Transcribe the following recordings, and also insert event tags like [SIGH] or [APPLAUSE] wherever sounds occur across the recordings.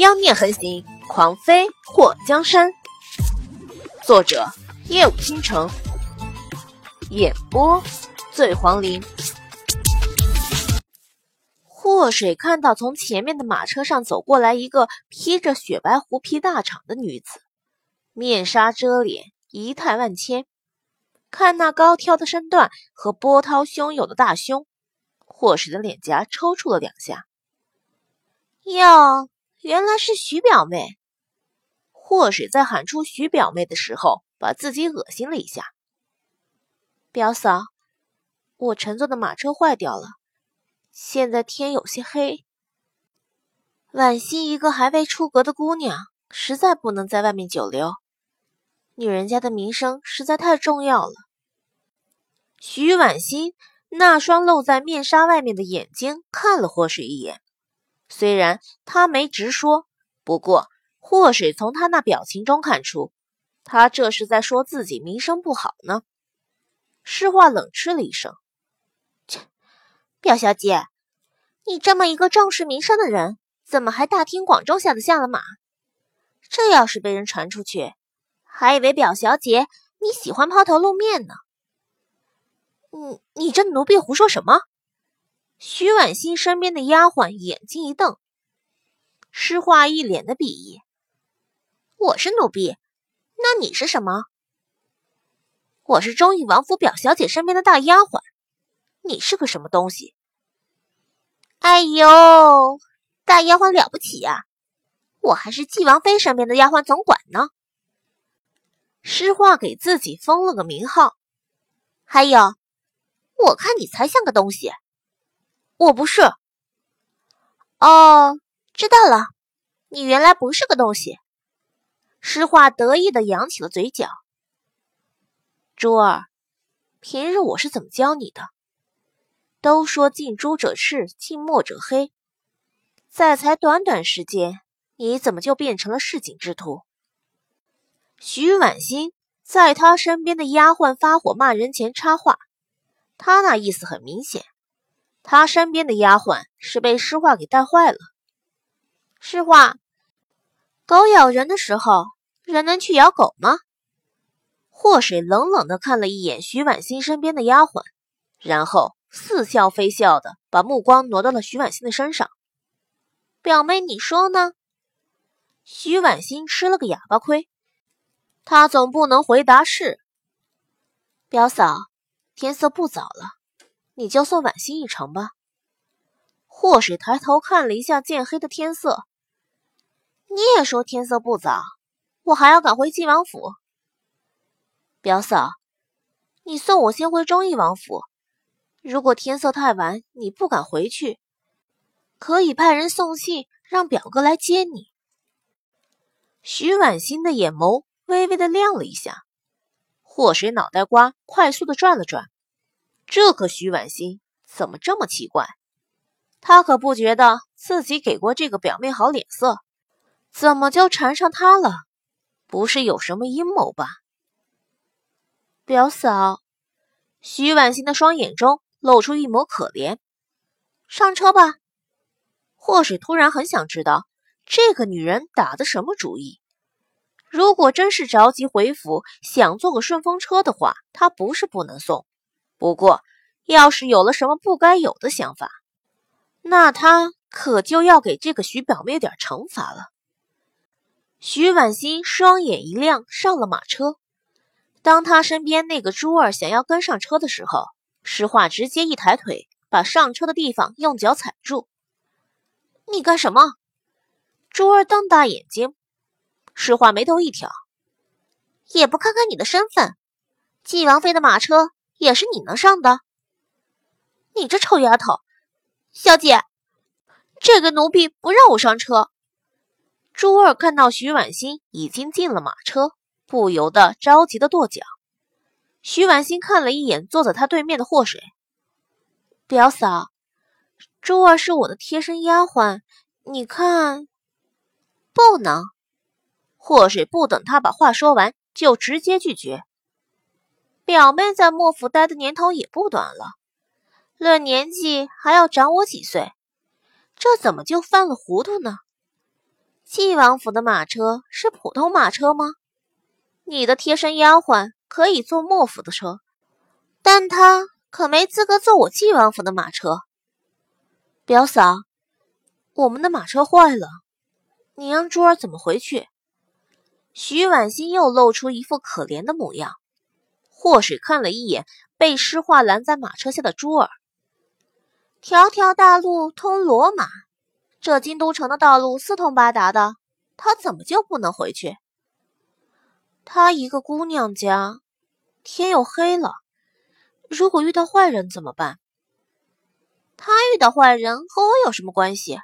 妖孽横行，狂飞祸江山。作者：夜舞倾城，演播：醉黄林。祸水看到从前面的马车上走过来一个披着雪白狐皮大氅的女子，面纱遮脸，仪态万千。看那高挑的身段和波涛汹涌的大胸，祸水的脸颊抽搐了两下。哟。原来是徐表妹。祸水在喊出徐表妹的时候，把自己恶心了一下。表嫂，我乘坐的马车坏掉了，现在天有些黑，婉欣一个还未出阁的姑娘，实在不能在外面久留。女人家的名声实在太重要了。徐婉欣那双露在面纱外面的眼睛看了祸水一眼。虽然他没直说，不过祸水从他那表情中看出，他这是在说自己名声不好呢。诗画冷嗤了一声：“切，表小姐，你这么一个重视名声的人，怎么还大庭广众下的下了马？这要是被人传出去，还以为表小姐你喜欢抛头露面呢。你你这奴婢胡说什么？”徐婉欣身边的丫鬟眼睛一瞪，诗画一脸的鄙夷：“我是奴婢，那你是什么？我是忠义王府表小姐身边的大丫鬟，你是个什么东西？”哎呦，大丫鬟了不起呀！我还是纪王妃身边的丫鬟总管呢。诗画给自己封了个名号，还有，我看你才像个东西。我不是。哦，知道了，你原来不是个东西。诗画得意的扬起了嘴角。珠儿，平日我是怎么教你的？都说近朱者赤，近墨者黑，在才短短时间，你怎么就变成了市井之徒？徐婉欣在他身边的丫鬟发火骂人前插话，他那意思很明显。他身边的丫鬟是被诗画给带坏了。诗画，狗咬人的时候，人能去咬狗吗？祸水冷冷的看了一眼徐婉欣身边的丫鬟，然后似笑非笑的把目光挪到了徐婉欣的身上。表妹，你说呢？徐婉欣吃了个哑巴亏，她总不能回答是。表嫂，天色不早了。你就送婉心一程吧。祸水抬头看了一下渐黑的天色，你也说天色不早，我还要赶回晋王府。表嫂，你送我先回忠义王府。如果天色太晚，你不敢回去，可以派人送信让表哥来接你。徐婉欣的眼眸微微的亮了一下，祸水脑袋瓜快速的转了转。这可徐婉欣怎么这么奇怪？他可不觉得自己给过这个表妹好脸色，怎么就缠上她了？不是有什么阴谋吧？表嫂，徐婉欣的双眼中露出一抹可怜。上车吧。祸水突然很想知道这个女人打的什么主意。如果真是着急回府，想坐个顺风车的话，她不是不能送。不过，要是有了什么不该有的想法，那他可就要给这个徐表妹点惩罚了。徐婉欣双眼一亮，上了马车。当他身边那个珠儿想要跟上车的时候，诗画直接一抬腿，把上车的地方用脚踩住。你干什么？珠儿瞪大眼睛。诗画眉头一挑，也不看看你的身份，纪王妃的马车。也是你能上的，你这臭丫头！小姐，这个奴婢不让我上车。朱二看到徐婉欣已经进了马车，不由得着急的跺脚。徐婉欣看了一眼坐在他对面的祸水，表嫂，朱二是我的贴身丫鬟，你看，不能。祸水不等他把话说完，就直接拒绝。表妹在莫府待的年头也不短了，论年纪还要长我几岁，这怎么就犯了糊涂呢？纪王府的马车是普通马车吗？你的贴身丫鬟可以坐莫府的车，但她可没资格坐我纪王府的马车。表嫂，我们的马车坏了，你让珠儿怎么回去？徐婉心又露出一副可怜的模样。祸水看了一眼被诗画拦在马车下的珠儿，条条大路通罗马，这京都城的道路四通八达的，他怎么就不能回去？她一个姑娘家，天又黑了，如果遇到坏人怎么办？他遇到坏人和我有什么关系？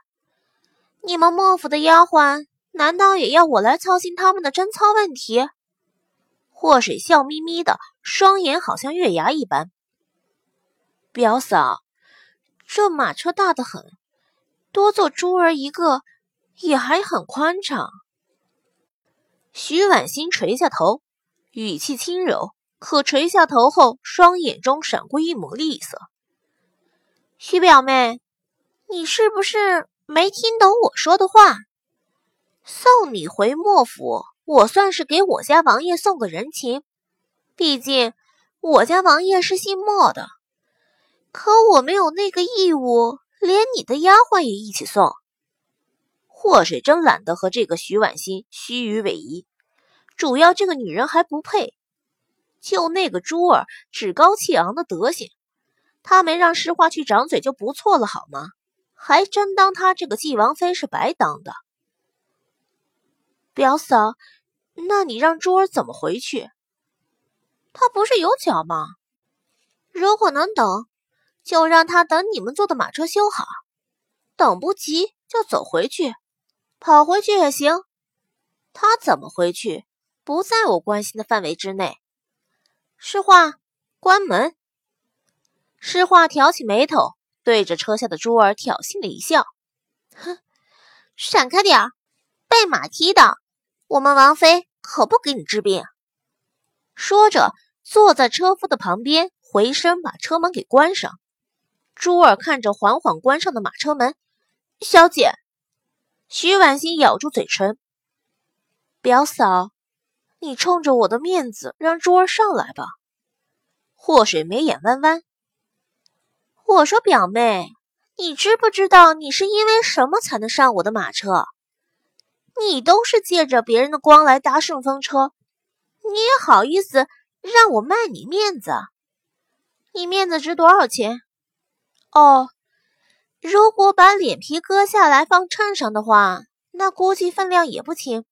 你们莫府的丫鬟难道也要我来操心他们的贞操问题？祸水笑眯眯的，双眼好像月牙一般。表嫂，这马车大得很，多坐珠儿一个也还很宽敞。徐婉欣垂下头，语气轻柔，可垂下头后，双眼中闪过一抹厉色。徐表妹，你是不是没听懂我说的话？送你回莫府，我算是给我家王爷送个人情，毕竟我家王爷是姓莫的。可我没有那个义务，连你的丫鬟也一起送。祸水真懒得和这个徐婉欣虚与委蛇，主要这个女人还不配。就那个珠儿趾高气昂的德行，她没让诗画去掌嘴就不错了，好吗？还真当她这个继王妃是白当的。表嫂，那你让珠儿怎么回去？她不是有脚吗？如果能等，就让她等你们坐的马车修好；等不及，就走回去。跑回去也行，他怎么回去不在我关心的范围之内。诗画，关门。诗画挑起眉头，对着车下的珠儿挑衅了一笑：“哼，闪开点儿，被马踢的。我们王妃可不给你治病。”说着，坐在车夫的旁边，回身把车门给关上。珠儿看着缓缓关上的马车门，小姐。徐婉欣咬住嘴唇：“表嫂，你冲着我的面子让珠儿上来吧。”祸水眉眼弯弯：“我说表妹，你知不知道你是因为什么才能上我的马车？你都是借着别人的光来搭顺风车，你也好意思让我卖你面子？你面子值多少钱？哦。”如果把脸皮割下来放秤上的话，那估计分量也不轻。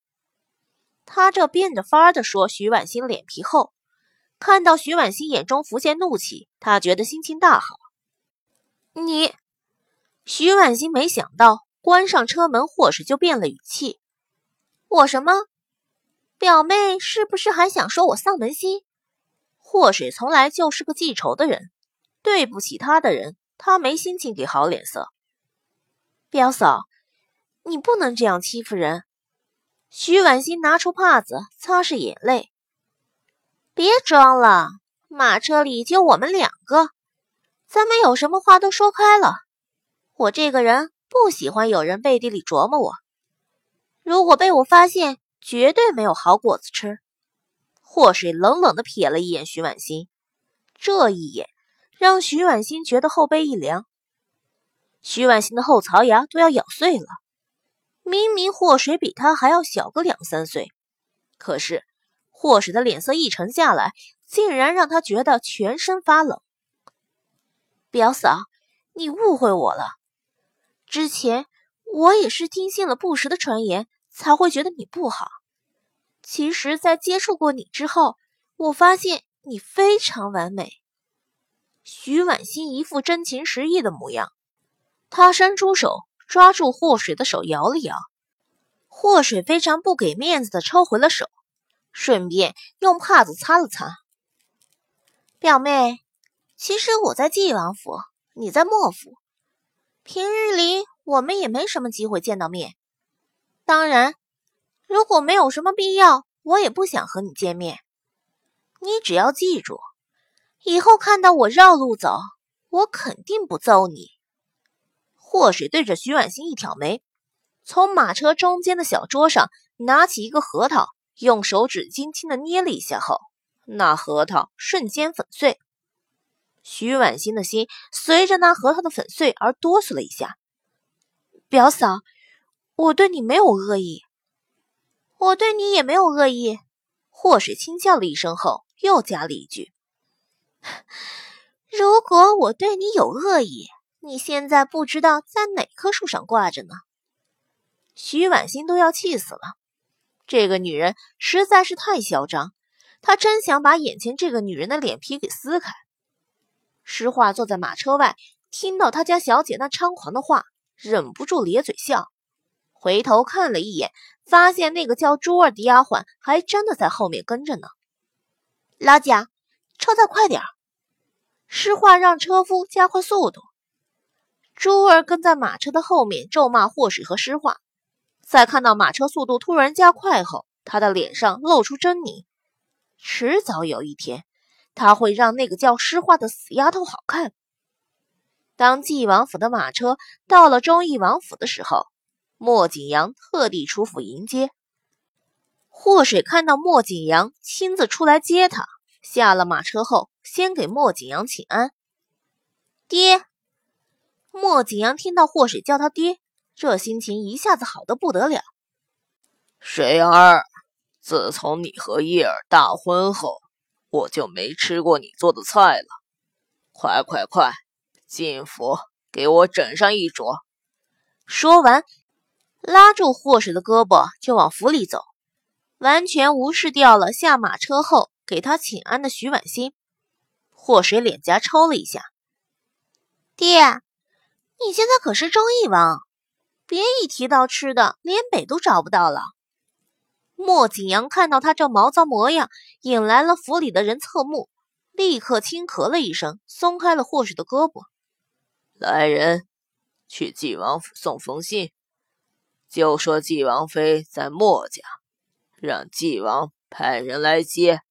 他这变着法儿的说徐婉欣脸皮厚，看到徐婉欣眼中浮现怒气，他觉得心情大好。你，徐婉欣没想到关上车门，或是就变了语气。我什么？表妹是不是还想说我丧门星？祸水从来就是个记仇的人，对不起他的人。他没心情给好脸色，表嫂，你不能这样欺负人。徐婉欣拿出帕子擦拭眼泪，别装了，马车里就我们两个，咱们有什么话都说开了。我这个人不喜欢有人背地里琢磨我，如果被我发现，绝对没有好果子吃。祸水冷冷的瞥了一眼徐婉欣，这一眼。让徐婉欣觉得后背一凉，徐婉欣的后槽牙都要咬碎了。明明祸水比他还要小个两三岁，可是祸水的脸色一沉下来，竟然让他觉得全身发冷。表嫂，你误会我了。之前我也是听信了不实的传言，才会觉得你不好。其实，在接触过你之后，我发现你非常完美。徐婉欣一副真情实意的模样，她伸出手抓住霍水的手，摇了摇。霍水非常不给面子的抽回了手，顺便用帕子擦了擦。表妹，其实我在纪王府，你在莫府，平日里我们也没什么机会见到面。当然，如果没有什么必要，我也不想和你见面。你只要记住。以后看到我绕路走，我肯定不揍你。祸水对着徐婉欣一挑眉：“从马车中间的小桌上拿起一个核桃，用手指轻轻的捏了一下后，那核桃瞬间粉碎。徐婉欣的心随着那核桃的粉碎而哆嗦了一下。表嫂，我对你没有恶意，我对你也没有恶意。祸水轻笑了一声后，又加了一句：“ [LAUGHS] 如果我对你有恶意，你现在不知道在哪棵树上挂着呢。”徐婉欣都要气死了，这个女人实在是太嚣张，她真想把眼前这个女人的脸皮给撕开。诗画坐在马车外，听到他家小姐那猖狂的话，忍不住咧嘴笑，回头看了一眼，发现那个叫珠儿的丫鬟还真的在后面跟着呢。老贾，车再快点儿！诗画让车夫加快速度。珠儿跟在马车的后面，咒骂祸水和诗画。在看到马车速度突然加快后，他的脸上露出狰狞。迟早有一天。他会让那个叫诗画的死丫头好看。当纪王府的马车到了忠义王府的时候，莫景阳特地出府迎接。祸水看到莫景阳亲自出来接他，下了马车后，先给莫景阳请安。爹，莫景阳听到祸水叫他爹，这心情一下子好的不得了。水儿，自从你和叶儿大婚后。我就没吃过你做的菜了，快快快，进府给我整上一桌。说完，拉住祸水的胳膊就往府里走，完全无视掉了下马车后给他请安的徐婉欣。祸水脸颊抽了一下，爹，你现在可是忠义王，别一提到吃的，连北都找不到了。莫景阳看到他这毛躁模样，引来了府里的人侧目，立刻轻咳了一声，松开了霍水的胳膊。来人，去纪王府送封信，就说纪王妃在墨家，让纪王派人来接。